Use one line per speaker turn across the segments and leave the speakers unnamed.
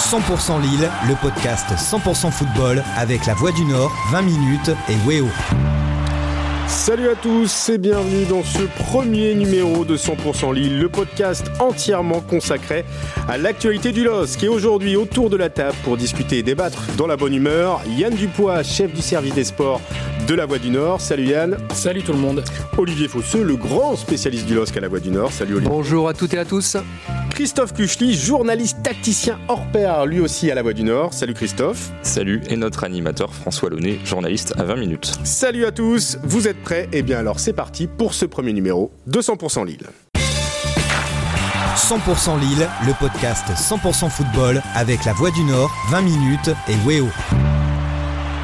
100% Lille, le podcast 100% football avec la Voix du Nord, 20 minutes et Weo.
Salut à tous et bienvenue dans ce premier numéro de 100% Lille, le podcast entièrement consacré à l'actualité du LOSC. Et aujourd'hui, autour de la table pour discuter et débattre dans la bonne humeur, Yann Dupois, chef du service des sports de la Voix du Nord. Salut Yann.
Salut tout le monde.
Olivier Fosseux, le grand spécialiste du LOSC à la Voix du Nord. Salut Olivier.
Bonjour à toutes et à tous.
Christophe Cuchely, journaliste tacticien hors pair, lui aussi à la Voix du Nord. Salut Christophe.
Salut, et notre animateur François Launay, journaliste à 20 minutes.
Salut à tous, vous êtes prêts? Eh bien alors c'est parti pour ce premier numéro de 100% Lille.
100% Lille, le podcast 100% football avec la Voix du Nord, 20 minutes et Weo.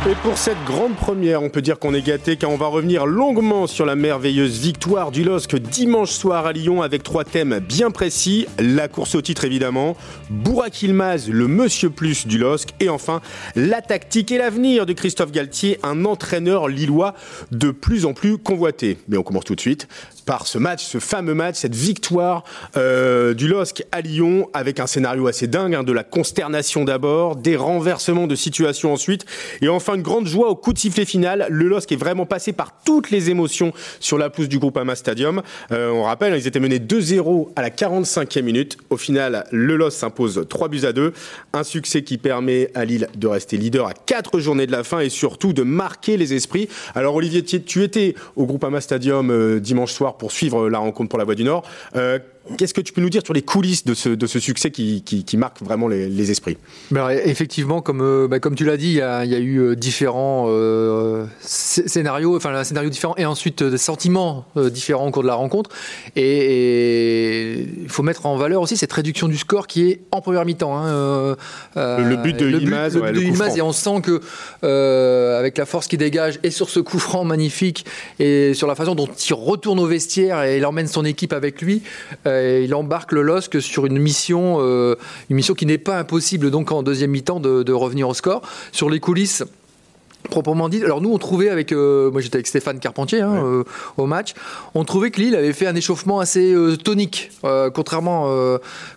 Et pour cette grande première, on peut dire qu'on est gâté car on va revenir longuement sur la merveilleuse victoire du LOSC dimanche soir à Lyon avec trois thèmes bien précis. La course au titre évidemment, Bourak Ilmaz, le monsieur plus du LOSC et enfin la tactique et l'avenir de Christophe Galtier, un entraîneur lillois de plus en plus convoité. Mais on commence tout de suite par ce match, ce fameux match, cette victoire euh, du LOSC à Lyon avec un scénario assez dingue, hein, de la consternation d'abord, des renversements de situation ensuite et enfin une grande joie au coup de sifflet final. Le LOSC est vraiment passé par toutes les émotions sur la pousse du groupe Ama Stadium. Euh, on rappelle, ils étaient menés 2-0 à la 45e minute. Au final, le LOSC s'impose 3 buts à 2. Un succès qui permet à Lille de rester leader à 4 journées de la fin et surtout de marquer les esprits. Alors Olivier, tu étais au groupe Ama Stadium euh, dimanche soir pour suivre la rencontre pour la Voix du Nord. Euh, Qu'est-ce que tu peux nous dire sur les coulisses de ce, de ce succès qui, qui, qui marque vraiment les, les esprits?
Ben, Effectivement, comme, euh, bah, comme tu l'as dit, il y, a, il y, a eu euh, différents euh, scénarios, enfin un scénario différent et ensuite des sentiments différents au cours de la rencontre. Et il faut mettre en valeur aussi cette réduction du score qui est en première mi-temps. Hein,
le but de Yilmaz,
le, ouais, but de Yilmaz et on sent que avec la force qui dégage et sur ce coup franc magnifique et sur la façon dont il retourne au vestiaire et il emmène son équipe avec lui et il embarque le LOSC sur une mission, euh, une mission qui n'est pas impossible donc en deuxième mi-temps de, de, revenir au score. Sur les coulisses, proprement dit. Alors nous, on trouvait avec, euh, moi j'étais avec Stéphane Carpentier hein, ouais. euh, au match, on trouvait que Lille avait fait un échauffement assez euh, tonique, contrairement,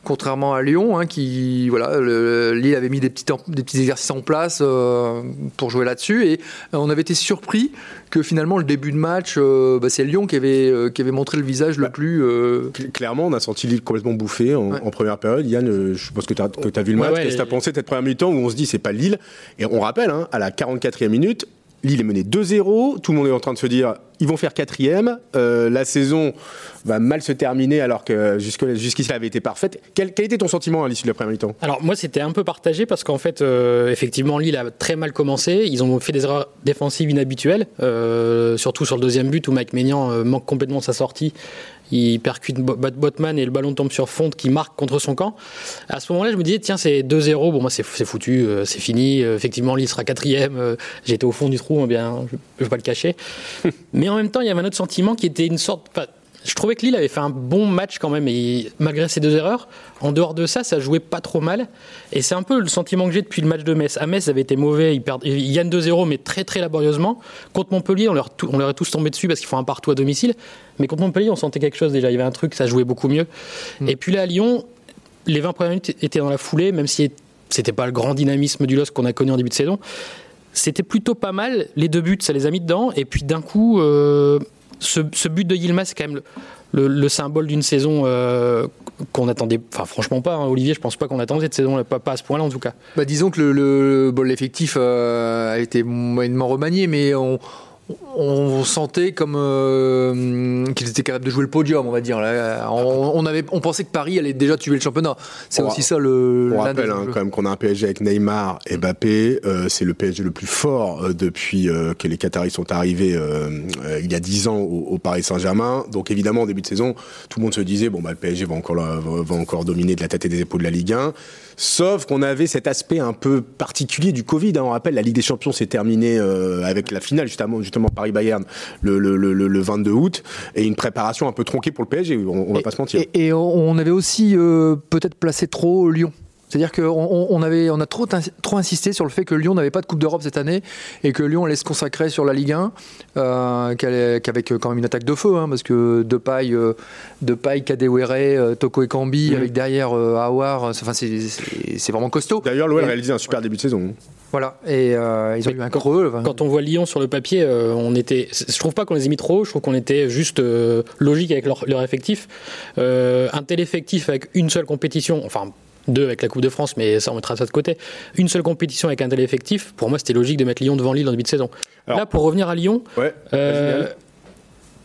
contrairement à Lyon, hein, qui voilà, le, Lille avait mis des petits, des petits exercices en place pour jouer là-dessus, et on avait été surpris que finalement le début de match, bah, c'est Lyon qui avait, qui avait montré le visage bah, le plus.
Clairement, on a senti Lille complètement bouffé en, ouais. en première période. Yann, je pense que tu as, as, vu le match. Qu'est-ce que tu as pensé de cette première mi-temps où on se dit c'est pas Lille? Et on rappelle, hein, à la 44e minute. Lille est mené 2-0. Tout le monde est en train de se dire ils vont faire quatrième. Euh, la saison va mal se terminer alors que jusqu'ici jusqu elle avait été parfaite. Quel, quel, était ton sentiment à l'issue de la première mi-temps?
Alors moi c'était un peu partagé parce qu'en fait euh, effectivement Lille a très mal commencé. Ils ont fait des erreurs défensives inhabituelles, euh, surtout sur le deuxième but où Mike Maignan manque complètement sa sortie. Il percute Botman et le ballon tombe sur Fonte qui marque contre son camp. À ce moment-là, je me disais, tiens, c'est 2-0. Bon, moi, c'est foutu, c'est fini. Effectivement, Lille sera quatrième. J'étais au fond du trou, eh bien, je ne vais pas le cacher. Mais en même temps, il y avait un autre sentiment qui était une sorte. Je trouvais que Lille avait fait un bon match quand même, et malgré ces deux erreurs, en dehors de ça, ça jouait pas trop mal. Et c'est un peu le sentiment que j'ai depuis le match de Metz. À Metz, ça avait été mauvais, ils, perdent, ils gagnent 2-0, mais très très laborieusement. Contre Montpellier, on leur, on leur est tous tombé dessus parce qu'ils font un partout à domicile. Mais contre Montpellier, on sentait quelque chose déjà. Il y avait un truc, ça jouait beaucoup mieux. Mmh. Et puis là, à Lyon, les 20 premières minutes étaient dans la foulée, même si c'était pas le grand dynamisme du LOSC qu'on a connu en début de saison. C'était plutôt pas mal. Les deux buts, ça les a mis dedans. Et puis d'un coup. Euh, ce, but de Yilmaz, c'est quand même le, le, le symbole d'une saison euh, qu'on attendait, enfin franchement pas, hein, Olivier, je pense pas qu'on attendait cette saison, pas, à ce point-là en tout cas.
Bah, disons que le, le bon, euh, a été moyennement remanié, mais on, on sentait comme euh, qu'ils étaient capables de jouer le podium, on va dire. Là, on, on, avait, on pensait que Paris allait déjà tuer le championnat. C'est aussi ça le.
On rappelle hein, quand même qu'on a un PSG avec Neymar et Mbappé. Euh, c'est le PSG le plus fort euh, depuis que les Qataris sont arrivés il y a 10 ans au, au Paris Saint-Germain. Donc évidemment, au début de saison, tout le monde se disait bon bah le PSG va encore va, va encore dominer de la tête et des épaules de la Ligue 1. Sauf qu'on avait cet aspect un peu particulier du Covid. Hein. On rappelle, la Ligue des Champions s'est terminée avec la finale justement, justement Paris-Bayern le, le, le, le, 22 août et une préparation un peu tronquée pour le PSG. On, on va
et,
pas se mentir.
Et, et, on avait aussi euh, peut-être placé trop Lyon. C'est-à-dire qu'on on avait, on a trop, trop insisté sur le fait que Lyon n'avait pas de Coupe d'Europe cette année et que Lyon allait se consacrer sur la Ligue 1, euh, qu'avec quand même une attaque de feu, hein, parce que de paille, euh, de paille, Kadewere, euh, Toko et Kambi, mmh. avec derrière euh, Awar, enfin c'est vraiment costaud.
D'ailleurs, l'OL a réalisé un super début de saison.
Voilà, et euh, ils ont eu un creux.
Quand on voit Lyon sur le papier, euh, on était. Je trouve pas qu'on les ait mis trop. Je trouve qu'on était juste euh, logique avec leur, leur effectif. un tel effectif avec une seule compétition, enfin deux avec la Coupe de France, mais ça on mettra ça de côté. Une seule compétition avec un tel effectif, pour moi c'était logique de mettre Lyon devant Lille en début de saison. Là, pour revenir à Lyon,
ouais,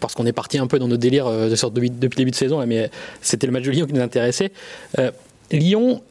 parce qu'on est parti un peu dans nos délires de sorte depuis le début de saison, mais c'était le match de Lyon qui nous intéressait. Lyon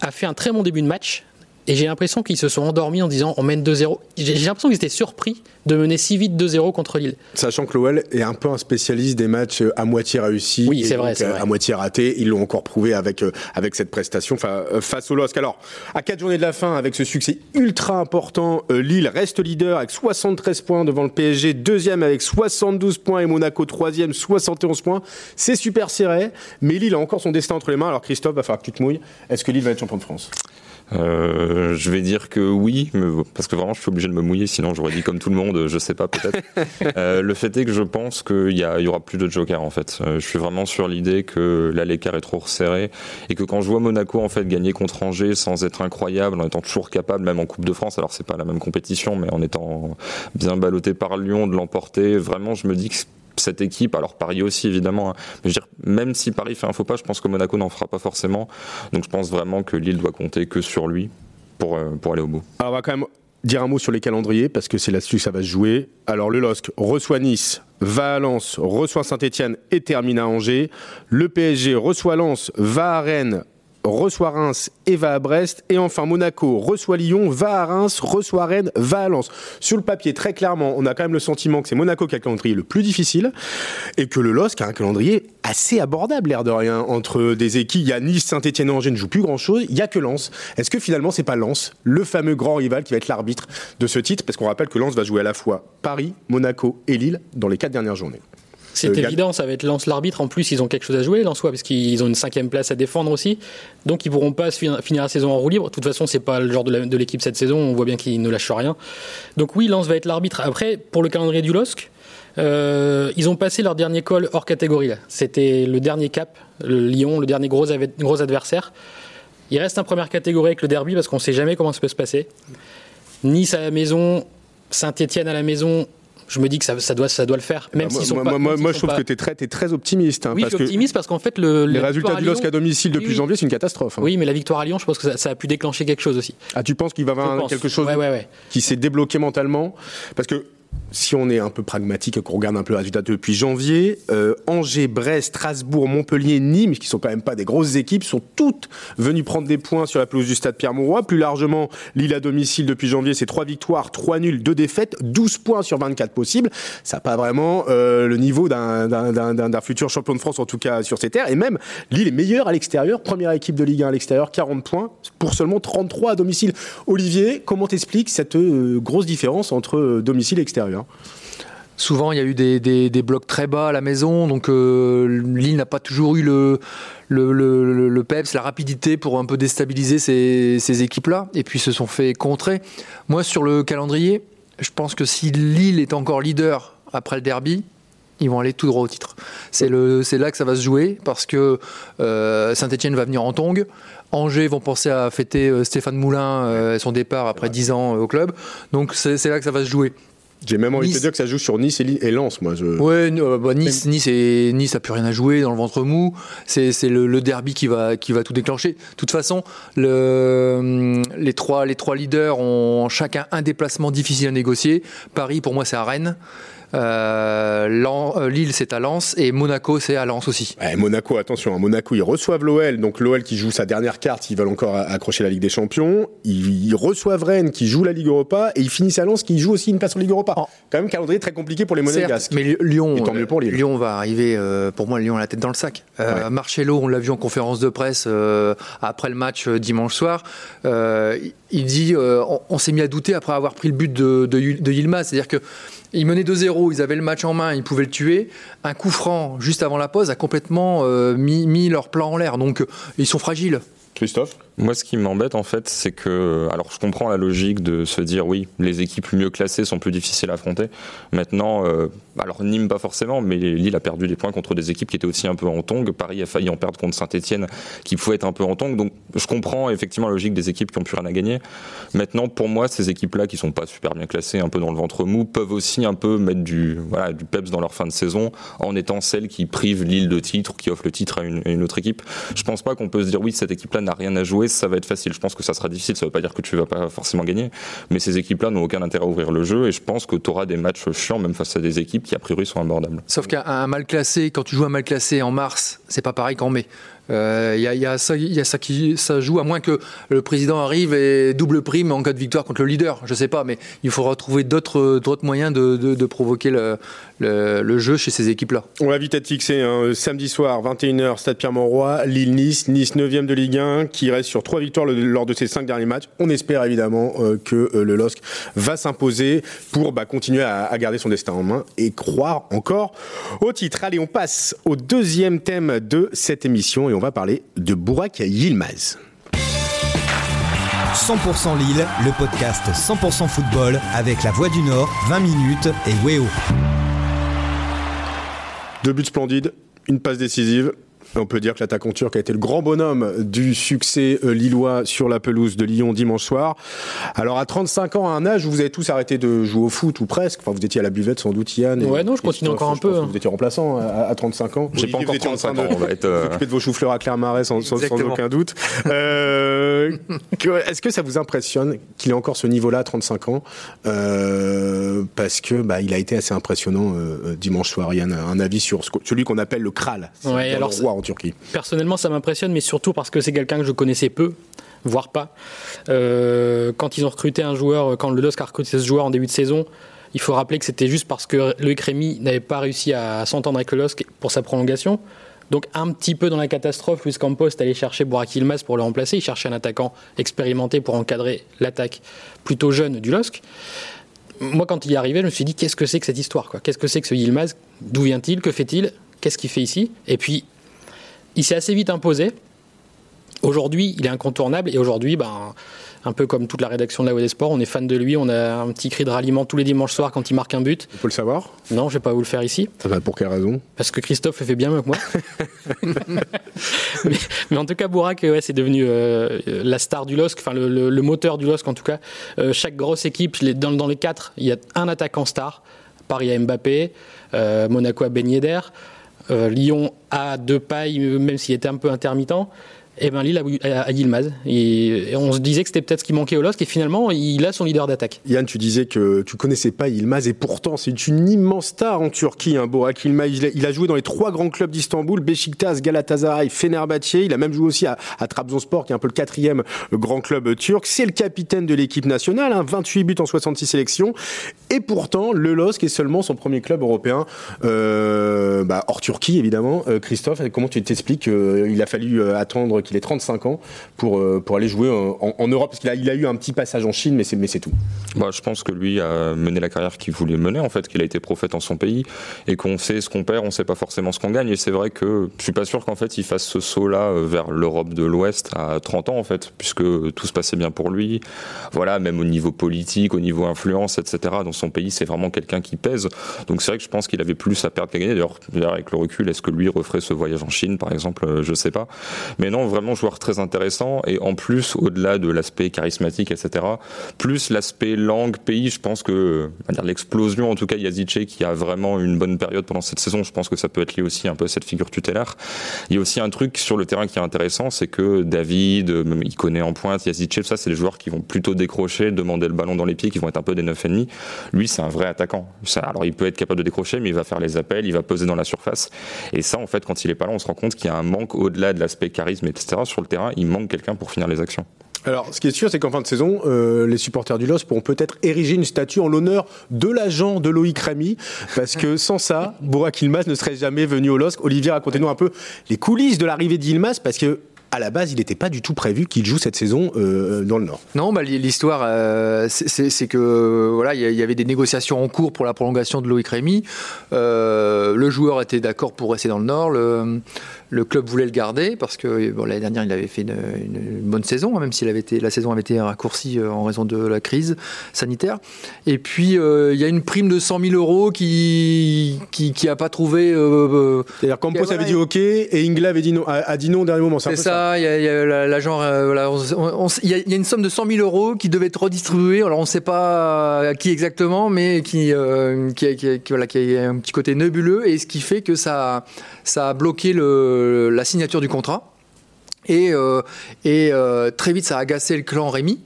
a fait un très bon début de match, et j'ai l'impression qu'ils se sont endormis en disant on mène 2-0. J'ai l'impression qu'ils étaient surpris de mener si vite 2-0 contre Lille.
Sachant que l'OL est un peu un spécialiste des matchs à moitié réussis.
Oui, c'est vrai,
À moitié ratés. Ils l'ont encore prouvé avec, euh, avec cette prestation euh, face au LOSC. Alors, à 4 journées de la fin, avec ce succès ultra important, euh, Lille reste leader avec 73 points devant le PSG, deuxième avec 72 points et Monaco troisième, 71 points. C'est super serré, mais Lille a encore son destin entre les mains. Alors, Christophe, va falloir que tu te mouilles. Est-ce que Lille va être champion de France?
Euh, je vais dire que oui, parce que vraiment je suis obligé de me mouiller, sinon j'aurais dit comme tout le monde, je sais pas peut-être. euh, le fait est que je pense qu'il y, y, aura plus de joker en fait. Euh, je suis vraiment sur l'idée que là l'écart est trop resserré et que quand je vois Monaco en fait gagner contre Angers sans être incroyable, en étant toujours capable, même en Coupe de France, alors c'est pas la même compétition, mais en étant bien ballotté par Lyon, de l'emporter, vraiment je me dis que cette équipe, alors Paris aussi évidemment, hein. je veux dire, même si Paris fait un faux pas, je pense que Monaco n'en fera pas forcément. Donc je pense vraiment que Lille doit compter que sur lui pour, euh, pour aller au bout.
Alors on va quand même dire un mot sur les calendriers parce que c'est là-dessus que ça va se jouer. Alors le LOSC reçoit Nice, va à Lens, reçoit Saint-Etienne et termine à Angers. Le PSG reçoit Lens, va à Rennes, reçoit Reims et va à Brest. Et enfin, Monaco reçoit Lyon, va à Reims, reçoit Rennes, va à Lens. Sur le papier, très clairement, on a quand même le sentiment que c'est Monaco qui a le calendrier le plus difficile et que le LOSC a un calendrier assez abordable, l'air de rien, entre des équipes. Il y a Nice, Saint-Etienne et Angers ne jouent plus grand-chose. Il y a que Lens. Est-ce que finalement, c'est pas Lens, le fameux grand rival qui va être l'arbitre de ce titre? Parce qu'on rappelle que Lens va jouer à la fois Paris, Monaco et Lille dans les quatre dernières journées.
C'est évident, ça va être Lance l'arbitre. En plus, ils ont quelque chose à jouer, Lensois, parce qu'ils ont une cinquième place à défendre aussi. Donc, ils pourront pas finir la saison en roue libre. De toute façon, c'est pas le genre de l'équipe cette saison. On voit bien qu'ils ne lâchent rien. Donc, oui, Lance va être l'arbitre. Après, pour le calendrier du LOSC, euh, ils ont passé leur dernier call hors catégorie. C'était le dernier cap, le Lyon, le dernier gros, gros adversaire. Il reste un première catégorie avec le derby parce qu'on ne sait jamais comment ça peut se passer. Nice à la maison, Saint-Etienne à la maison, je me dis que ça, ça, doit, ça doit le faire. Même
bah, moi,
sont pas,
moi,
même
moi je trouve que tu es très, es très optimiste. Hein,
oui,
parce
je suis optimiste parce qu'en fait, le,
les résultats du LOSC à domicile depuis
oui.
janvier, c'est une catastrophe. Hein.
Oui, mais la victoire à Lyon, je pense que ça, ça, a pu déclencher quelque chose aussi.
Ah, tu penses qu'il va y avoir quelque chose
ouais, ouais, ouais.
qui s'est débloqué mentalement? Parce que si on est un peu pragmatique et qu'on regarde un peu le résultat depuis janvier, euh, Angers, Brest, Strasbourg, Montpellier, Nîmes, qui sont quand même pas des grosses équipes, sont toutes venues prendre des points sur la pelouse du stade Pierre-Mauroy. Plus largement, Lille à domicile depuis janvier, c'est 3 victoires, 3 nuls, 2 défaites, 12 points sur 24 possibles. Ça n'a pas vraiment euh, le niveau d'un futur champion de France, en tout cas sur ces terres. Et même, Lille est meilleure à l'extérieur, première équipe de Ligue 1 à l'extérieur, 40 points, pour seulement 33 à domicile. Olivier, comment t'expliques cette euh, grosse différence entre domicile et extérieur?
Souvent, il y a eu des, des, des, blocs très bas à la maison, donc euh, Lille n'a pas toujours eu le, le, le, le, peps, la rapidité pour un peu déstabiliser ces, ces équipes-là, et puis se sont fait contrer. Moi, sur le calendrier, je pense que si Lille est encore leader après le derby, ils vont aller tout droit au titre. C'est là que ça va se jouer, parce que euh, Saint-Etienne va venir en tongue, Angers vont penser à fêter euh, Stéphane Moulin, euh, son départ après 10 ans au club, donc c'est là que ça va se jouer.
J'ai même envie nice. de te dire que ça joue sur Nice et, Lens, moi. Je...
Ouais, bah, Nice, nice, et, nice a plus rien à jouer dans le ventre mou. C'est le, le, derby qui va, qui va tout déclencher. De toute façon, le, les, trois, les trois leaders ont chacun un déplacement difficile à négocier. Paris, pour moi, c'est à Rennes. Euh, Lille c'est à Lens et Monaco c'est à Lens aussi.
Ouais, Monaco, attention, hein, Monaco ils reçoivent l'OL, donc l'OL qui joue sa dernière carte, ils veulent encore accrocher la Ligue des Champions. Ils, ils, reçoivent Rennes qui joue la Ligue Europa et ils finissent à Lens qui joue aussi une place en Ligue Europa. Oh. Quand même calendrier très compliqué pour les Monégasques.
Mais Lyon,
et tant mieux pour Lille.
Lyon va arriver, euh, pour moi Lyon a la tête dans le sac. Euh, ouais. Marcello, on l'a vu en conférence de presse euh, après le match dimanche soir. il dit, on, on s'est mis à douter après avoir pris le but de, de, de Yilmaz, c'est-à-dire que ils menaient 2-0, ils avaient le match en main, ils pouvaient le tuer. Un coup franc juste avant la pause a complètement euh, mis, mis, leur plan en l'air. Donc ils sont fragiles.
Christophe?
Moi, ce qui m'embête, en fait, c'est que. Alors, je comprends la logique de se dire, oui, les équipes mieux classées sont plus difficiles à affronter. Maintenant, euh, alors Nîmes, pas forcément, mais Lille a perdu des points contre des équipes qui étaient aussi un peu en tongue. Paris a failli en perdre contre Saint-Etienne, qui pouvait être un peu en tongue. Donc, je comprends effectivement la logique des équipes qui ont plus rien à gagner. Maintenant, pour moi, ces équipes-là, qui sont pas super bien classées, un peu dans le ventre mou, peuvent aussi un peu mettre du, voilà, du peps dans leur fin de saison en étant celles qui privent Lille de titre, qui offrent le titre à une, à une autre équipe. Je pense pas qu'on peut se dire, oui, cette équipe-là n'a rien à jouer ça va être facile. Je pense que ça sera difficile. Ça ne veut pas dire que tu vas pas forcément gagner, mais ces équipes-là n'ont aucun intérêt à ouvrir le jeu et je pense que tu auras des matchs chiants même face à des équipes qui a priori sont abordables.
Sauf qu'un mal classé, quand tu joues un mal classé en mars, c'est pas pareil qu'en mai. Il euh, y, a ça, qui ça joue, à moins que le président arrive et double prime en cas de victoire contre le leader. Je sais pas, mais il faudra trouver d'autres moyens de, provoquer le, jeu chez ces équipes-là.
On va vite être fixé. Hein. Samedi soir, 21h, Stade Pierre-Mauroy, Lille-Nice, Nice 9e de Ligue 1, qui reste sur trois victoires lors de ses cinq derniers matchs. On espère évidemment euh, que euh, le LOSC va s'imposer pour bah, continuer à, garder son destin en main et croire encore au titre. Allez, on passe au deuxième thème de cette émission va parler de Bourak Yilmaz.
100% Lille, le podcast 100% football avec la Voix du Nord, 20 minutes et Weo.
Deux buts splendides, une passe décisive. On peut dire que l'attaquant turc a été le grand bonhomme du succès euh, lillois sur la pelouse de Lyon dimanche soir. Alors à 35 ans, à un âge où vous avez tous arrêté de jouer au foot ou presque, enfin vous étiez à la buvette sans doute Yann.
Ouais, non, je continue encore un peu.
Vous étiez remplaçant à, à 35 ans.
J'ai pas encore 35 ans, on va être...
Euh... de vos choux-fleurs à Clermarais sans, sans, sans, aucun doute. euh, Est-ce que ça vous impressionne qu'il ait encore ce niveau-là à 35 ans euh, Parce que bah, il a été assez impressionnant euh, dimanche soir. Yann, un avis sur ce, celui qu'on appelle le Kral,
ouais,
alors le roi Turquie.
Personnellement, ça m'impressionne, mais surtout parce que c'est quelqu'un que je connaissais peu, voire pas. Euh, quand ils ont recruté un joueur, quand le LOSC a recruté ce joueur en début de saison, il faut rappeler que c'était juste parce que Loïc Rémy n'avait pas réussi à s'entendre avec le LOSC pour sa prolongation. Donc un petit peu dans la catastrophe, Luis Campos est allé chercher Burak Yilmaz pour le remplacer. Il cherchait un attaquant expérimenté pour encadrer l'attaque plutôt jeune du LOSC. Moi, quand il est arrivé, je me suis dit qu'est-ce que c'est que cette histoire Qu'est-ce que c'est que ce Yilmaz? D'où vient-il? Que fait-il? Qu'est-ce qu'il fait ici? Et puis, il s'est assez vite imposé. Aujourd'hui, il est incontournable et aujourd'hui, ben, un peu comme toute la rédaction de la Web des Sports, on est fan de lui, on a un petit cri de ralliement tous les dimanches soirs quand il marque un but.
Il faut le savoir?
Non, je vais pas vous le faire ici.
Pour quelle raison?
Parce que Christophe le fait bien mieux que moi. mais, mais, en tout cas, Bourak, ouais, c'est devenu euh, la star du LOSC, enfin le, le, le, moteur du LOSC en tout cas. Euh, chaque grosse équipe, dans, dans les quatre, il y a un attaquant star. Paris à Mbappé, euh, Monaco à Ben Yedder. Euh, Lyon a pailles, même s'il était un peu intermittent. Et ben Lille a, Yilmaz. On se disait que c'était peut-être ce qui manquait au LOSC. Et finalement, il a son leader d'attaque.
Yann, tu disais que tu connaissais pas Yilmaz. Et pourtant, c'est une immense star en Turquie, hein, Borak Yilmaz. Il a, il joué dans les trois grands clubs d'Istanbul, Beşiktaş, Galatasaray, Fenerbahçe. Il a même joué aussi à, à Trabzonspor, qui est un peu le quatrième grand club turc. C'est le capitaine de l'équipe nationale, hein, 28 buts en 66 sélections. Et pourtant, le LOSC est seulement son premier club européen, euh, bah, hors Turquie, évidemment. Euh, Christophe, comment tu t'expliques qu'il a fallu euh, attendre qu'il ait 35 ans pour, euh, pour aller jouer en, en Europe Parce qu'il a, il a eu un petit passage en Chine, mais c'est, mais c'est tout.
Bah, je pense que lui a mené la carrière qu'il voulait mener, en fait, qu'il a été prophète en son pays, et qu'on sait ce qu'on perd, on sait pas forcément ce qu'on gagne. Et c'est vrai que je suis pas sûr qu'en fait il fasse ce saut-là vers l'Europe de l'Ouest à 30 ans, en fait, puisque tout se passait bien pour lui. Voilà, même au niveau politique, au niveau influence, etc. Dans son pays, c'est vraiment quelqu'un qui pèse. Donc c'est vrai que je pense qu'il avait plus à perdre qu'à gagner. D'ailleurs, avec le recul, est-ce que lui referait ce voyage en Chine, par exemple Je sais pas. Mais non, vraiment joueur très intéressant. Et en plus au-delà de l'aspect charismatique etc plus l'aspect langue pays je pense que l'explosion en tout cas Yazice qui a vraiment une bonne période pendant cette saison je pense que ça peut être lié aussi un peu à cette figure tutélaire. Il y a aussi un truc sur le terrain qui est intéressant c'est que David il connaît en pointe Yazice ça c'est des joueurs qui vont plutôt décrocher demander le ballon dans les pieds qui vont être un peu des neuf et demi lui c'est un vrai attaquant. Ça, alors il peut être capable de décrocher mais il va faire les appels il va peser dans la surface. Et ça en fait quand il est pas là on se rend compte qu'il y a un manque au-delà de l'aspect charisme etc sur le terrain, il manque quelqu'un pour finir les actions.
Alors, ce qui est sûr, c'est qu'en fin de saison, euh, les supporters du LOS pourront peut-être ériger une statue en l'honneur de l'agent de Loïc Ramy, parce que sans ça, Bourak Ilmaz ne serait jamais venu au LOS. Olivier, racontez-nous un peu les coulisses de l'arrivée d'Ilmaz, parce que à la base, il n'était pas du tout prévu qu'il joue cette saison euh, dans le Nord.
Non, bah, l'histoire, euh, c'est que voilà, il y avait des négociations en cours pour la prolongation de Loïc Rémy. Euh, le joueur était d'accord pour rester dans le Nord. Le, le club voulait le garder parce que bon, l'année dernière, il avait fait une, une, bonne saison, hein, même si avait été, la saison avait été raccourcie en raison de la crise sanitaire. Et puis, il y a une prime de 100 000 euros qui qui, qui a pas trouvé.
C'est-à-dire Campos avait dit OK et Ingla avait dit non, a, dit non au dernier moment.
C'est ça. Il y a, l'agent. il, y a une somme de 100 000 euros qui devait être redistribuée. Alors on ne sait pas à qui exactement, mais qui euh, qui, voilà, qui a un petit côté nébuleux et ce qui fait que ça ça a bloqué le, la signature du contrat. Et, euh, et euh, très vite, ça a agacé le clan Rémi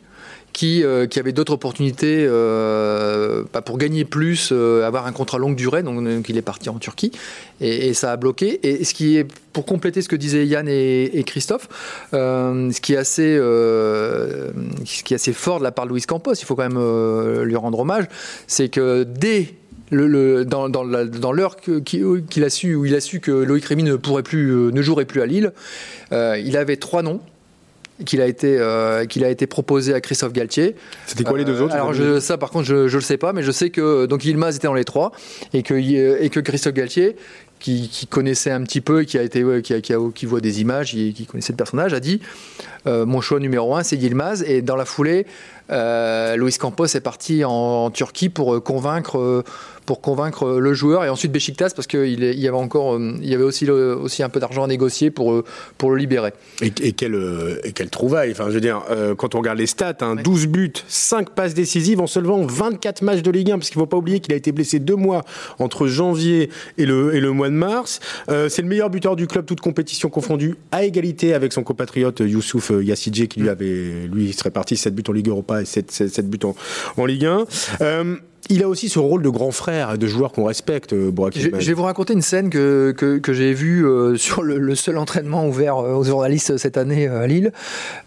qui, euh, qui avait d'autres opportunités euh, bah, pour gagner plus, euh, avoir un contrat longue durée. Donc, il est parti en Turquie et, ça a bloqué. Et ce qui est pour compléter ce que disaient Yann et, Christophe, euh, ce qui est assez ce qui est assez fort de la part de Luis Campos, il faut quand même lui rendre hommage, c'est que dès le, dans, l'heure qu'il a su où il a su que Loïc Rémy ne jouerait plus à Lille, il avait trois noms qu'il a été euh, qu'il a été proposé à Christophe Galtier.
C'était quoi les deux autres
euh, Alors je, ça par contre je je le sais pas mais je sais que donc Yilmaz était dans les trois et que et que Christophe Galtier qui, qui, connaissait un petit peu, qui a été, qui, a, qui, a, qui, voit des images, qui, qui, connaissait le personnage, a dit euh, mon choix numéro un, c'est Yilmaz. Et dans la foulée, euh, Luis Campos est parti en, en Turquie pour convaincre pour convaincre le joueur et ensuite Besiktas parce qu'il y avait encore il y avait aussi le, aussi un peu d'argent à négocier pour pour le libérer.
Et, et quelle et quelle trouvaille enfin je veux dire euh, quand on regarde les stats hein, oui. 12 buts, 5 passes décisives en seulement 24 matchs de Ligue 1 parce qu'il faut pas oublier qu'il a été blessé deux mois entre janvier et le et le mois de mars. Euh, c'est le meilleur buteur du club toute compétition confondue à égalité avec son compatriote Youssouf Yassidje qui lui avait lui serait parti 7 buts en Ligue Europa et 7, 7, 7 buts en, en Ligue 1. Euh, il a aussi ce rôle de grand frère, de joueur qu'on respecte, Burak
je, je, vais vous raconter une scène que, que, que j'ai vue euh, sur le, le, seul entraînement ouvert euh, aux journalistes cette année euh, à Lille.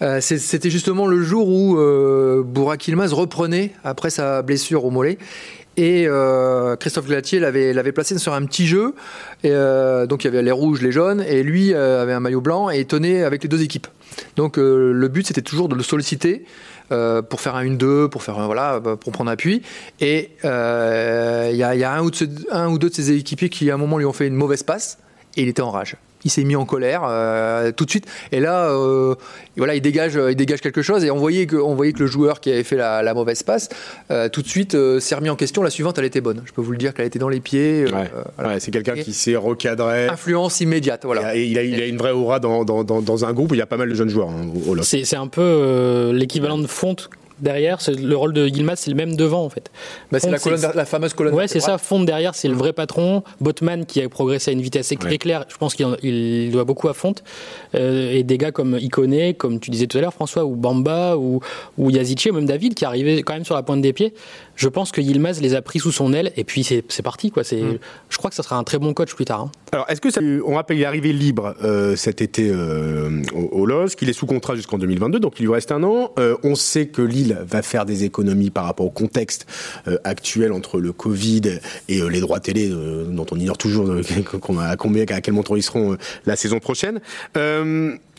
Euh, C'était justement le jour où euh, Burak Ilmaz reprenait après sa blessure au mollet. Et euh, Christophe Glatier l'avait placé sur un petit jeu. Et, euh, donc il y avait les rouges, les jaunes, et lui euh, avait un maillot blanc et tenait avec les deux équipes. Donc le but c'était toujours de le solliciter. Pour faire un 1-2, pour faire voilà, pour prendre appui. Et il y, a, un ou, un ou deux de ses équipiers qui à un moment lui ont fait une mauvaise passe et il était en rage il s'est mis en colère euh, tout de suite. Et là, euh, voilà, il dégage, il dégage quelque chose. Et on voyait que, on voyait que le joueur qui avait fait la, la mauvaise passe, euh, tout de suite s'est remis en question. La suivante, elle était bonne. Je peux vous le dire qu'elle était dans les pieds.
Ouais. Voilà. Ouais, c'est quelqu'un qui s'est recadré.
Influence immédiate. Voilà.
Et il a, il a une vraie aura dans, dans, dans, dans, un groupe où il y a pas mal de jeunes joueurs. Hein,
c'est un peu l'équivalent de Fonte derrière, le rôle de Yilmaz, c'est le même devant en fait.
Bah, c'est la, fameuse colonne.
Ouais, c'est ça. Fonte derrière, c'est le vrai patron. Botman qui a progressé à une vitesse éclair. Ouais. Je pense qu'il doit beaucoup à Fonte. Euh, et des gars comme Iconé, comme tu disais tout à l'heure, François, ou Bamba, ou, ou Yazici, ou même David, qui arrivait quand même sur la pointe des pieds. Je pense que Yilmaz les a pris sous son aile et puis c'est parti quoi. C'est, mm. je crois que ça sera un très bon coach plus tard. Hein.
Alors est-ce que ça, on rappelle il est arrivé libre euh, cet été euh, au, au LOSC, il est sous contrat jusqu'en 2022, donc il lui reste un an. Euh, on sait que Lille va faire des économies par rapport au contexte euh, actuel entre le Covid et euh, les droits télé dont on ignore toujours qu'on a à combien à quel montant ils seront la saison prochaine.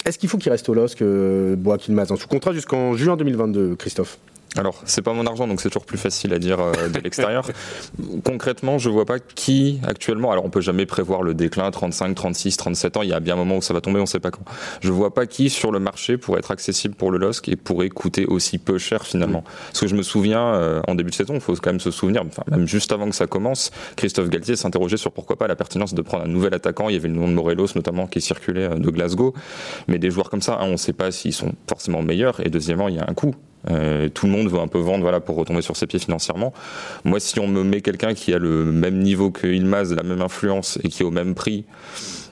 Est-ce qu'il faut qu'il reste au LOSC, euh, Boakim Maz, en sous contrat jusqu'en juin 2022, Christophe?
Alors, c'est pas mon argent, donc c'est toujours plus facile à dire euh, de l'extérieur. Concrètement, je vois pas qui actuellement. Alors, on peut jamais prévoir le déclin 35, 36, 37 ans. Il y a bien un moment où ça va tomber, on sait pas quand. Je vois pas qui sur le marché pourrait être accessible pour le LOSC et pourrait coûter aussi peu cher finalement. Parce que je me souviens euh, en début de saison, il faut quand même se souvenir, enfin même juste avant que ça commence, Christophe Galtier s'interrogeait sur pourquoi pas la pertinence de prendre un nouvel attaquant. Il y avait le nom de Morelos notamment qui circulait euh, de Glasgow, mais des joueurs comme ça, hein, on sait pas s'ils sont forcément meilleurs. Et deuxièmement, il y a un coût. Euh, tout le monde veut un peu vendre voilà, pour retomber sur ses pieds financièrement. Moi, si on me met quelqu'un qui a le même niveau que Ilmaz, la même influence et qui est au même prix,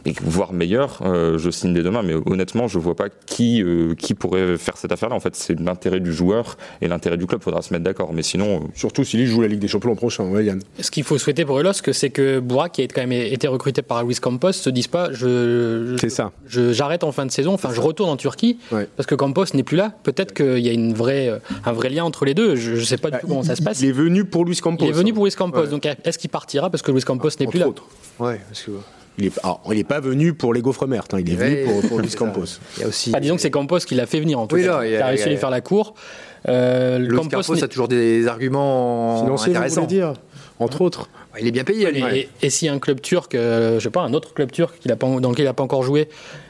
et voire meilleur, euh, je signe dès demain. Mais honnêtement, je vois pas qui euh, qui pourrait faire cette affaire-là. En fait, c'est l'intérêt du joueur et l'intérêt du club. Faudra se mettre d'accord. Mais sinon, euh...
surtout s'il joue la Ligue des Champions l'an prochain, ouais, Yann.
Ce qu'il faut souhaiter pour Elos, c'est que Boura, qui a quand même été recruté par Luis Campos, se dise pas, je,
c'est ça.
j'arrête en fin de saison. Enfin, je retourne en Turquie
ouais.
parce que Campos n'est plus là. Peut-être qu'il y a une vraie, un vrai lien entre les deux. Je, je sais pas du tout comment ça se passe.
Il est venu pour Luis Campos.
Il est venu pour Luis Campos.
Ouais.
Donc, est-ce qu'il partira? Parce que Luis Campos n'est plus là
autres.
Ouais, parce que
Il n'est pas venu pour les gaufres mertes, hein. il est venu pour, pour Luis Campos.
Il y a aussi... disons que c'est Campos qui l'a fait venir en tout cas. il a, réussi à lui faire la cour.
Euh, Luis Campos a toujours des arguments Financiers, intéressants.
dire, entre autres.
Il est bien payé.
Et, et, si un club turc, euh, je sais pas, un autre club turc a pas, dans lequel il n'a pas encore joué,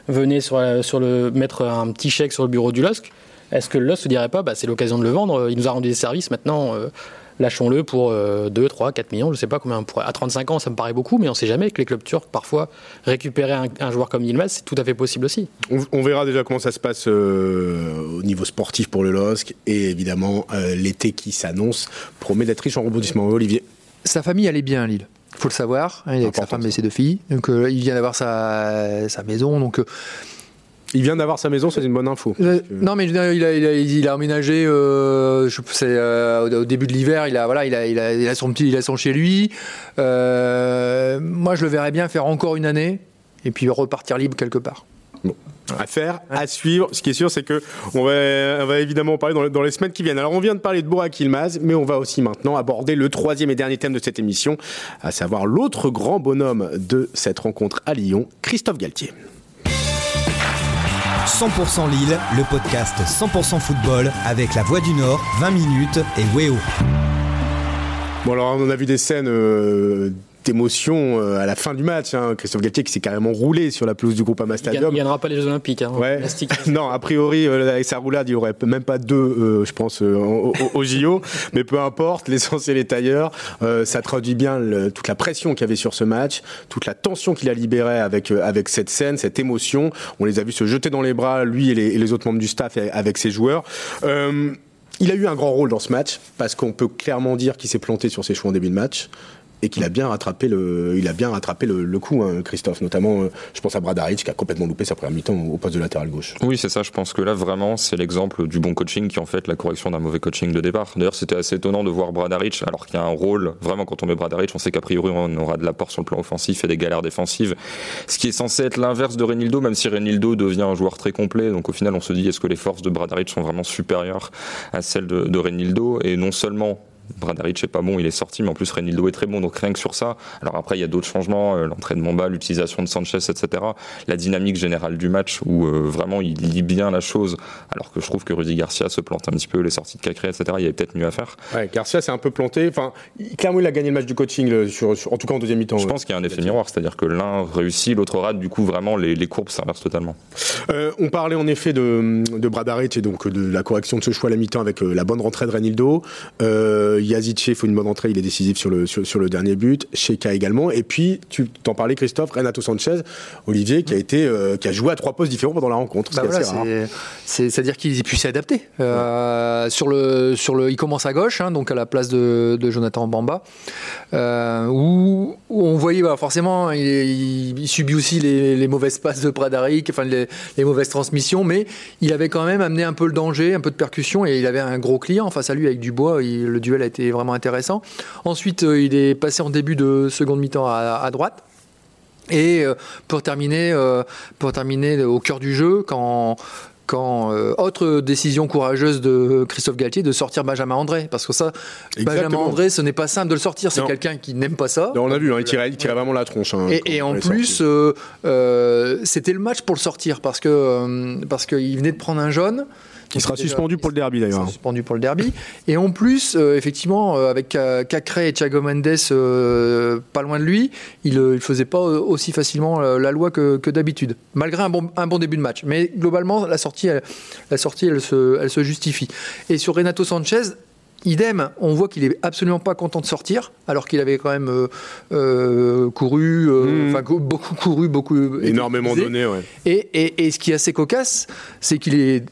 venait sur, sur le, mettre un petit chèque sur le bureau du LOSC, est-ce que le LOSC se dirait pas, bah, c'est l'occasion de le vendre, il nous a rendu des services maintenant euh, lâchons-le pour 2, 3, 4 millions, je ne sais pas combien. À 35 ans, ça me paraît beaucoup, mais on ne sait jamais que les clubs turcs, parfois, récupérer un, joueur comme Yilmaz, c'est tout à fait possible aussi.
On, verra déjà comment ça se passe euh, au niveau sportif pour le LOSC, et évidemment, euh, l'été qui s'annonce promet d'être riche en rebondissement. Olivier
Sa famille allait bien à Lille faut le savoir. Hein, il est avec sa femme et ses deux filles. Donc, euh, il vient d'avoir sa, sa, maison. Donc,
il vient d'avoir sa maison, c'est une bonne info.
Euh, non, mais il a, il a, il a emménagé. Euh, je, euh, au début de l'hiver, il a voilà, il a, il son petit, il a son chez lui. Moi, je le verrais bien faire encore une année et puis repartir libre quelque part.
Bon. À faire, à suivre. Ce qui est sûr, c'est que on va, on va évidemment en parler dans, dans, les semaines qui viennent. Alors, on vient de parler de Borak Ilmaz, mais on va aussi maintenant aborder le troisième et dernier thème de cette émission, à savoir l'autre grand bonhomme de cette rencontre à Lyon, Christophe Galtier.
100% Lille, le podcast 100% football avec la Voix du Nord, 20 minutes et Weo.
Bon alors on a vu des scènes euh, émotion euh, à la fin du match. Hein. Christophe Galtier qui s'est carrément roulé sur la pelouse du groupe Ama Stadium.
Il gagnera pas les Jeux Olympiques. Hein,
non, a priori, euh, avec sa roulade, il aurait même pas deux, euh, je pense, au, JO. Mais peu importe, l'essentiel est ailleurs. ça traduit bien toute la pression qu'il y avait sur ce match, toute la tension qu'il a libérée avec, avec cette scène, cette émotion. On les a vus se jeter dans les bras, lui et les, et les autres membres du staff, avec ses joueurs. il a eu un grand rôle dans ce match parce qu'on peut clairement dire qu'il s'est planté sur ses choix en début de match et qu'il a bien rattrapé le, coup, hein, Christophe. Notamment, euh, je pense à Bradaric qui a complètement loupé sa première mi-temps au poste de latéral gauche.
Oui, c'est ça. Je pense que là, vraiment, c'est l'exemple du bon coaching qui en fait la correction d'un mauvais coaching de départ. D'ailleurs, c'était assez étonnant de voir Bradaric, alors qu'il y a un rôle, vraiment, quand on met Bradaric, on sait qu'a priori, on aura de l'apport sur le plan offensif et des galères défensives. Ce qui est censé être l'inverse de Renildo, même si Renildo devient un joueur très complet. Donc, au final, on se dit, est-ce que les forces de Bradaric sont vraiment supérieures à celles de, de Renildo? Et non seulement Bradaric est pas bon, il est sorti, mais en plus Renildo est très bon, donc rien que sur ça. Alors après, il y a d'autres changements, euh, l'entrée de Mamba, l'utilisation de Sanchez, etc. La dynamique générale du match où euh, vraiment il lit bien la chose, alors que je trouve que Rudy Garcia se plante un petit peu, les sorties de Cacré, etc. Il y avait peut-être mieux à faire.
Ouais, Garcia s'est un peu planté. Enfin, clairement, il a gagné le match du coaching, sur, en tout cas en deuxième mi-temps.
Je pense qu'il y a un effet miroir, c'est-à-dire que l'un réussit, l'autre rate. Du coup, vraiment, les, courbes s'inversent totalement.
Euh, on parlait en effet de, de Bradaric et donc de la correction de ce choix à la mi-temps avec la bonne rentrée de Renildo. Euh, il faut une bonne entrée, il est décisif sur le, sur, le dernier but. Sheka également. Et puis, tu t'en parlais, Christophe, Renato Sanchez, Olivier, qui a, été, euh, qui a joué à trois postes différents pendant la rencontre.
Bah c'est-à-dire qu'il puisse s'adapter. Euh, sur le, sur le, il commence à gauche, hein, donc à la place de, Jonathan Bamba, euh, où, on voyait forcément, il, subit aussi les, mauvaises passes de Pradaric, enfin les, les, mauvaises transmissions, mais il avait quand même amené un peu le danger, un peu de percussion, et il avait un gros client face à lui avec Dubois. le duel a été vraiment intéressant. Ensuite, euh, il est passé en début de seconde mi-temps à, droite. Et euh, pour terminer, euh, pour terminer au cœur du jeu, quand, quand autre décision courageuse de Christophe Galtier de sortir Benjamin André. Parce que ça Benjamin André ce n'est pas simple de le sortir. C'est quelqu'un qui n'aime pas ça.
On l'a vu hein, il, tirait, vraiment la tronche hein,
et, en plus c'était le match pour le sortir. Parce que parce qu'il venait de prendre un jaune
il sera suspendu pour le derby d'ailleurs.
Suspendu pour le derby. Et en plus, euh, effectivement, euh, avec Cacré et Thiago Mendes euh, pas loin de lui, il ne faisait pas aussi facilement la loi que, d'habitude, malgré un bon, un bon début de match. Mais globalement, la sortie, elle, la sortie elle, se, elle se justifie. Et sur Renato Sanchez, Idem, on voit qu'il est absolument pas content de sortir, alors qu'il avait quand même couru, mmh. beaucoup couru, beaucoup
énormément donné. Ouais.
Et, et, et, ce qui est assez cocasse, c'est qu'il est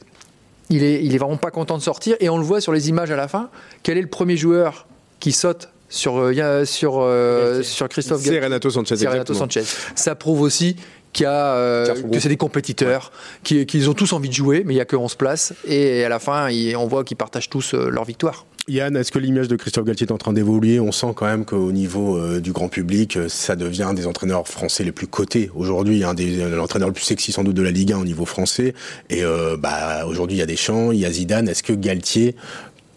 il est, il est vraiment pas content de sortir. Et on le voit sur les images à la fin. Quel est le premier joueur qui saute sur, euh, sur, euh, sur Christophe
C'est Renato Sanchez.
Renato Sanchez. Ça prouve aussi qu'il a, euh, que c'est des compétiteurs, qu'ils ont tous envie de jouer, mais il n'y a que 11 places. Et à la fin, on voit qu'ils partagent tous leur victoire.
Yann, est-ce que l'image de Christophe Galtier est en train d'évoluer? On sent quand même qu'au niveau euh, du grand public, euh, ça devient un des entraîneurs français les plus cotés aujourd'hui, un des l'entraîneur le plus sexy sans doute de la Ligue 1 au niveau français. Et euh, bah, aujourd'hui, il y a des champs, il y a Zidane. Est-ce que Galtier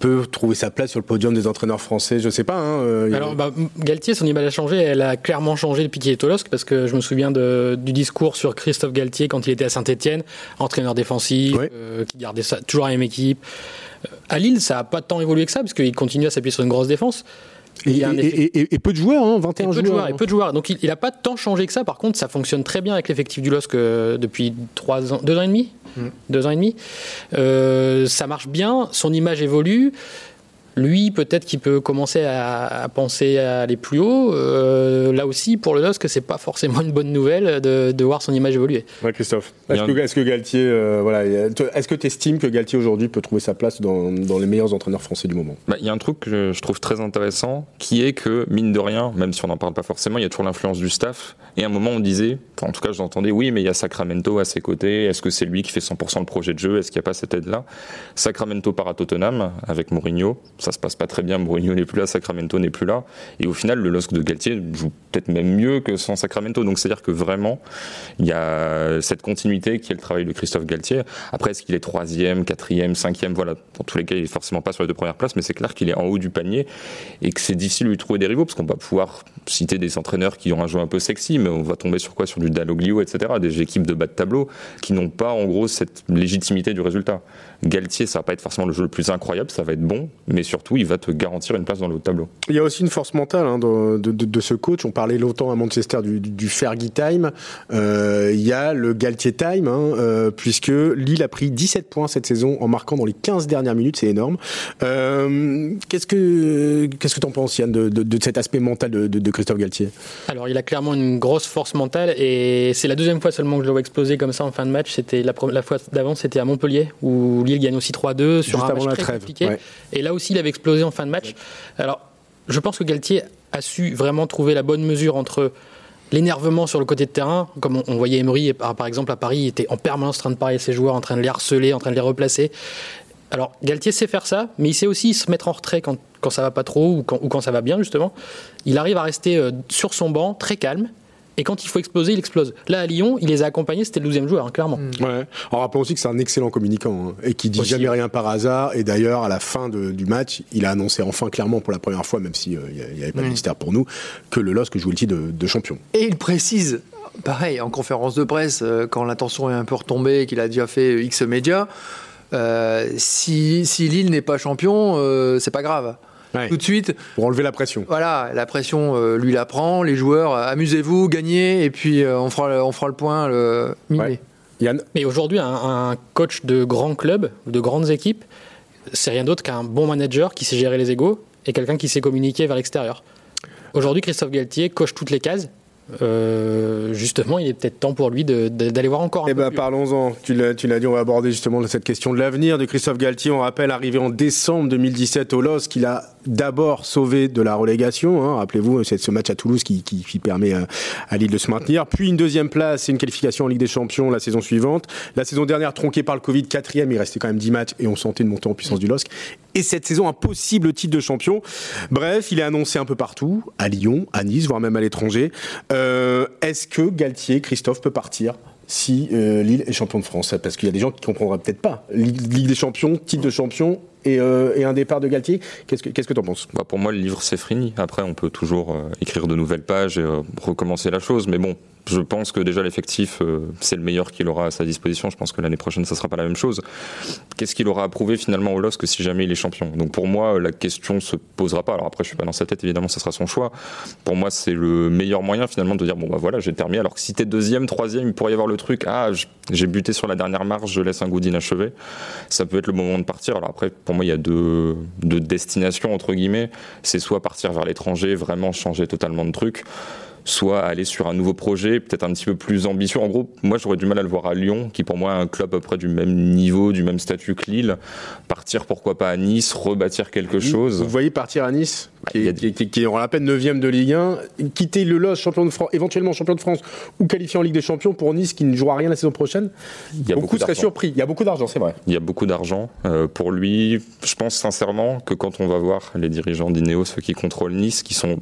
peut trouver sa place sur le podium des entraîneurs français Je sais pas. Hein,
Alors, bah, Galtier, son image a changé. Elle a clairement changé depuis qu'il est au LOSC, parce que je me souviens de, du discours sur Christophe Galtier quand il était à Saint-Etienne, entraîneur défensif, qui gardait ça, toujours la même équipe. À Lille, ça n'a pas tant évolué que ça, parce qu'il continue à s'appuyer sur une grosse défense.
Et, peu de joueurs, hein, 21
peu
joueurs.
De joueurs, Et peu de joueurs. Donc il n'a pas tant changé que ça. Par contre, ça fonctionne très bien avec l'effectif du LOSC euh, depuis 3 ans, 2 ans et demi? Deux ans et demi? Euh, ça marche bien, son image évolue. Lui, peut-être qu'il peut commencer à, penser à aller plus haut. Euh, là aussi, pour le LOSC, c'est pas forcément une bonne nouvelle de, voir son image évoluer.
Ouais, Christophe. Est-ce que, Galtier, euh, voilà, est-ce que tu estimes que Galtier aujourd'hui peut trouver sa place dans, les meilleurs entraîneurs français du moment?
Bah, Il y a un truc que je trouve très intéressant, qui est que mine de rien, même si on n'en parle pas forcément, il y a toujours l'influence du staff. Et à un moment, on disait, en tout cas, j'entendais, oui, mais il y a Sacramento à ses côtés. Est-ce que c'est lui qui fait 100% le projet de jeu? Est-ce qu'il n'y a pas cette aide-là? Sacramento part à Tottenham avec Mourinho ça se passe pas très bien. Mourinho n'est plus là, Sacramento n'est plus là. Et au final, le LOSC de Galtier joue peut-être même mieux que sans Sacramento. Donc c'est-à-dire que vraiment, il y a cette continuité qui est le travail de Christophe Galtier. Après, est-ce qu'il est troisième, quatrième, cinquième? Voilà, dans tous les cas, il est forcément pas sur les deux premières places, mais c'est clair qu'il est en haut du panier et que c'est difficile de lui trouver des rivaux parce qu'on va pouvoir citer des entraîneurs qui ont un jeu un peu sexy, mais on va tomber sur quoi? Sur du Dalloglio, etc. Des équipes de bas de tableau qui n'ont pas en gros cette légitimité du résultat. Galtier, ça va pas être forcément le jeu le plus incroyable, ça va être bon, mais surtout, il va te garantir une place dans le haut tableau.
Il y a aussi une force mentale hein, de, ce coach. On parlait longtemps à Manchester du, du Fergie Time. Euh, il y a le Galtier Time, hein, euh, puisque Lille a pris 17 points cette saison en marquant dans les 15 dernières minutes, c'est énorme. Euh, qu'est-ce que qu'est-ce que tu en penses, Yann, de, cet aspect mental de, Christophe Galtier?
Alors, il a clairement une grosse force mentale, et c'est la deuxième fois seulement que je le vois exploser comme ça en fin de match. C'était la, la fois d'avant, c'était à Montpellier, où Lille gagne aussi 3-2 sur un match très compliqué. Et là aussi, il avait explosé en fin de match. Alors, je pense que Galtier a su vraiment trouver la bonne mesure entre l'énervement sur le côté de terrain, comme on, voyait Emery par exemple à Paris, il était en permanence en train de parier ses joueurs, en train de les harceler, en train de les replacer. Alors Galtier sait faire ça, mais il sait aussi se mettre en retrait quand, quand ça va pas trop ou quand, ou quand ça va bien justement. Il arrive à rester euh, sur son banc très calme et quand il faut exploser, il explose. Là, à Lyon, il les a accompagnés, c'était le 12e joueur, hein, clairement.
Mm. Ouais. Alors, rappelons aussi que c'est un excellent communicant hein, et qui dit jamais rien par hasard. Et d'ailleurs, à la fin du match, il a annoncé enfin clairement pour la première fois, même s'il n'y euh, avait pas de mm. mystère pour nous, que le LOSC jouait le titre de, champion.
Et il précise, pareil, en conférence de presse, euh, quand l'attention est un peu retombée, qu'il a déjà fait X médias, euh, si, si Lille n'est pas champion, c'est pas grave tout de suite.
Pour enlever la pression.
Voilà, la pression, euh, lui la prend. Les joueurs, euh, amusez-vous, gagnez, et puis euh, on, fera, on fera le point le
Yann Mais aujourd'hui, un, coach de grand club, de grandes équipes, c'est rien d'autre qu'un bon manager qui sait gérer les égaux et quelqu'un qui sait communiquer vers l'extérieur. Aujourd'hui, Christophe Galtier coche toutes les cases. justement, il est peut-être temps pour lui d'aller voir encore un
eh ben, parlons-en. Tu l'as dit, on va aborder justement cette question de l'avenir de Christophe Galtier. On rappelle, arrivé en décembre 2017 au LOS, qu'il a d'abord sauvé de la relégation. Hein. Rappelez-vous, c'est ce match à Toulouse qui, permet à, à, Lille de se maintenir. Puis une deuxième place et une qualification en Ligue des Champions la saison suivante. La saison dernière, tronquée par le Covid, quatrième, il restait quand même 10 matchs et on sentait une montée en puissance du LOSC. Et cette saison, un possible titre de champion. Bref, il est annoncé un peu partout, à Lyon, à Nice, voire même à l'étranger. Euh, est-ce que Galtier, Christophe, peut partir si euh, Lille est champion de France? Parce qu'il y a des gens qui ne comprendraient peut-être pas. Ligue des champions, titre de champion, euh, et, un départ de Galtier. Qu'est-ce que tu en penses?
Bah Pour moi, le livre, c'est fini. Après, on peut toujours euh, écrire de nouvelles pages et euh, recommencer la chose. Mais bon, je pense que déjà l'effectif, c'est le meilleur qu'il aura à sa disposition. Je pense que l'année prochaine, ça ne sera pas la même chose. Qu'est-ce qu'il aura à prouver finalement au LOSC si jamais il est champion? Donc pour moi, la question se posera pas. Alors après, je suis pas dans sa tête, évidemment, ça sera son choix. Pour moi, c'est le meilleur moyen finalement de dire bon bah voilà, j'ai terminé. Alors que si t'es deuxième, troisième, il pourrait y avoir le truc. Ah, j'ai buté sur la dernière marche, je laisse un goût d'inachevé. Ça peut être le moment de partir. Alors après, pour moi, il y a deux, destinations, entre guillemets. C'est soit partir vers l'étranger, vraiment changer totalement de truc, soit aller sur un nouveau projet, peut-être un petit peu plus ambitieux. En gros, moi j'aurais du mal à le voir à Lyon, qui pour moi est un club à peu près du même niveau, du même statut que Lille. Partir pourquoi pas à Nice, rebâtir quelque chose.
Vous voyez partir à Nice, qui, est, qui, aura la peine 9 de Ligue 1, quitter le LOS, champion de France, éventuellement champion de France, ou qualifier en Ligue des Champions pour Nice qui ne jouera rien la saison prochaine Il y a beaucoup, beaucoup seraient surpris. Il y a beaucoup d'argent, c'est vrai.
Il y a beaucoup d'argent. Euh, pour lui, je pense sincèrement que quand on va voir les dirigeants d'Ineos, ceux qui contrôlent Nice, qui sont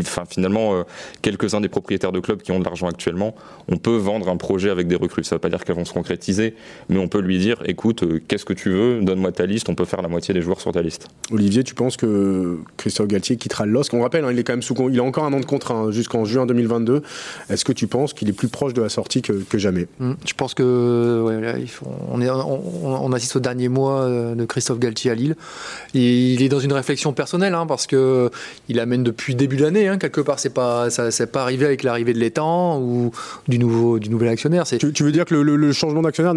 enfin, finalement, euh, quelques-uns des propriétaires de clubs qui ont de l'argent actuellement, on peut vendre un projet avec des recrues. Ça ne veut pas dire qu'elles vont se concrétiser, mais on peut lui dire écoute, euh, qu'est-ce que tu veux Donne-moi ta liste, on peut faire la moitié des joueurs sur ta liste.
Olivier, tu penses que Christophe Galtier quittera le LOSC? On rappelle, hein, il est quand même sous il a encore un an de contrat hein, jusqu'en juin 2022. Est-ce que tu penses qu'il est plus proche de la sortie que, jamais?
Mmh. Je pense que on, est, on, assiste au dernier mois euh, de Christophe Galtier à Lille. Et il est dans une réflexion personnelle hein, parce que il amène depuis le début l'année. quelque part, c'est pas ça, c'est pas arrivé avec l'arrivée de l'étang ou du nouveau du nouvel actionnaire.
Tu, tu, veux dire que le, changement d'actionnaire,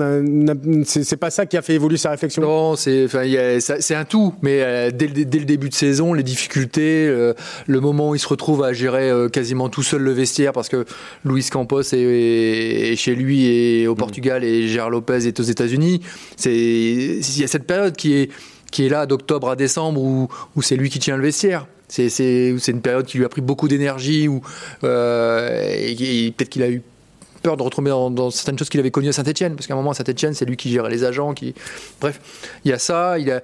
c'est pas ça qui a fait évoluer sa réflexion?
Non, c'est un tout. Mais euh, dès, le, début de saison, les difficultés, euh, le moment où il se retrouve à gérer euh, quasiment tout seul le vestiaire parce que Luis Campos est, chez lui et au mm. Portugal et Gérard Lopez est aux États-Unis. C'est il y a cette période qui est qui est là d'octobre à décembre où, où c'est lui qui tient le vestiaire. C'est une période qui lui a pris beaucoup d'énergie ou et peut-être qu'il a eu peur de retrouver dans, certaines choses qu'il avait connues à Saint-Etienne, parce qu'à un moment à Saint-Etienne, c'est lui qui gérait les agents. Bref, il y a ça, il a.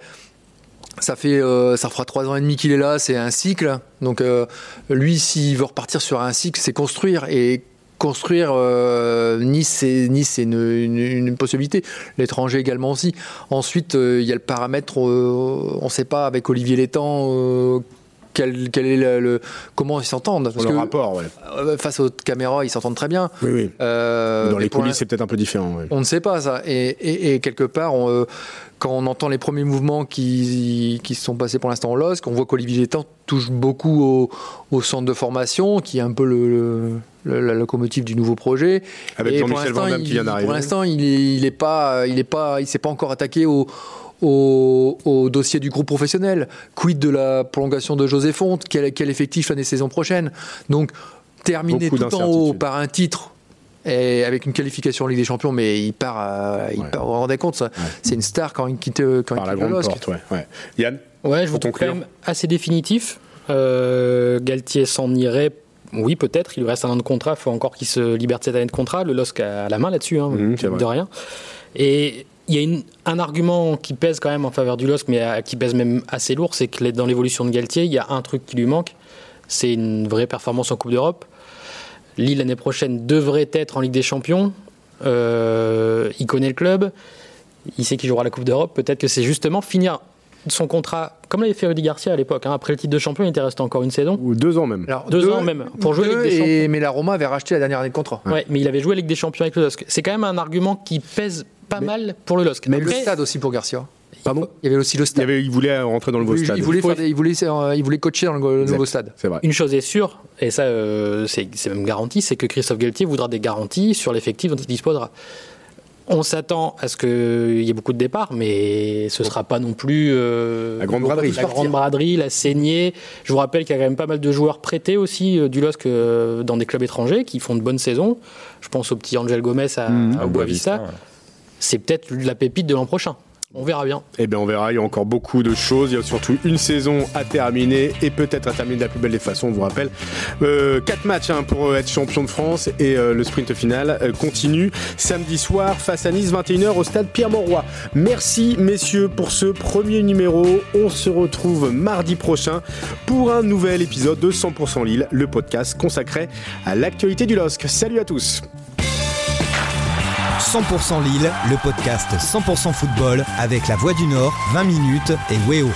Ça fait, euh, fera trois ans et demi qu'il est là, c'est un cycle. Donc euh, lui, s'il veut repartir sur un cycle, c'est construire et construire euh, Nice, c'est une, possibilité. L'étranger également aussi. Ensuite, il y a le paramètre, on ne sait pas avec Olivier Létang quel, est le, comment ils s'entendent.
Parce le rapport, ouais.
Euh, face aux caméras, ils s'entendent très bien.
Oui, oui. Euh, Dans les coulisses, c'est peut-être un peu différent.
On ne sait pas ça. Et, quelque part, euh, quand on entend les premiers mouvements qui, qui se sont passés pour l'instant en LOSC, on voit qu'Olivier Létang touche beaucoup au, centre de formation, qui est un peu le, la locomotive du nouveau projet.
Avec Jean-Michel Van qui vient d'arriver.
Pour l'instant, il n'est est pas, il est pas, il s'est pas encore attaqué au au, dossier du groupe professionnel. Quid de la prolongation de José Fonte? Quel, quel effectif l'année saison prochaine? Donc, terminer tout en haut par un titre et avec une qualification en Ligue des Champions, mais il part, à, il part vous vous rendez compte, ça, c'est une star quand il quitte, quand
par la grande porte, ouais, Yann
Ouais, je vous trouve quand même assez définitif. Euh, Galtier s'en irait oui, peut-être. Il lui reste un an de contrat. Il faut encore qu'il se libère de cette année de contrat. Le LOSC a la main là-dessus, hein, mmh, de rien. Et il y a un argument qui pèse quand même en faveur du LOSC, mais euh, qui pèse même assez lourd, c'est que dans l'évolution de Galtier, il y a un truc qui lui manque, c'est une vraie performance en Coupe d'Europe. Lille l'année prochaine devrait être en Ligue des Champions. Euh, il connaît le club, il sait qu'il jouera la Coupe d'Europe. Peut-être que c'est justement finir son contrat, comme l'avait fait Rudy Garcia à l'époque. Hein. Après le titre de champion, il était resté encore une saison.
Ou deux ans même.
deux, ans même. Pour jouer Ligue des Champions.
Mais la Roma avait racheté la dernière année de contrat.
Ouais, mais il avait joué Ligue des Champions avec le LOSC. C'est quand même un argument qui pèse pas mal pour le LOSC.
Mais le stade aussi pour Garcia.
Pardon?
il y avait aussi le stade.
Il, voulait rentrer dans le nouveau stade.
Il voulait, il, voulait, euh, il voulait, coacher dans le nouveau stade.
Vrai. Une chose est sûre, et ça euh, c'est même garanti, c'est que Christophe Galtier voudra des garanties sur l'effectif dont il disposera. On s'attend à ce qu'il y ait beaucoup de départs, mais ce ne sera pas non plus
euh, la grande braderie.
La grande braderie, la saignée. Je vous rappelle qu'il y a quand même pas mal de joueurs prêtés aussi du LOSC dans des clubs étrangers qui font de bonnes saisons. Je pense au petit Angel Gomez à, mmh. à Boavista c'est peut-être la pépite de l'an prochain. On verra bien.
Eh bien, on verra. Il y a encore beaucoup de choses. Il y a surtout une saison à terminer et peut-être à terminer de la plus belle des façons. On vous rappelle euh, quatre matchs hein, pour être champion de France et euh, le sprint final euh, continue samedi soir face à Nice 21h au stade Pierre-Mauroy. Merci messieurs pour ce premier numéro. On se retrouve mardi prochain pour un nouvel épisode de 100% Lille, le podcast consacré à l'actualité du LOSC. Salut à tous.
100% Lille, le podcast 100% football avec la Voix du Nord, 20 minutes et Weo.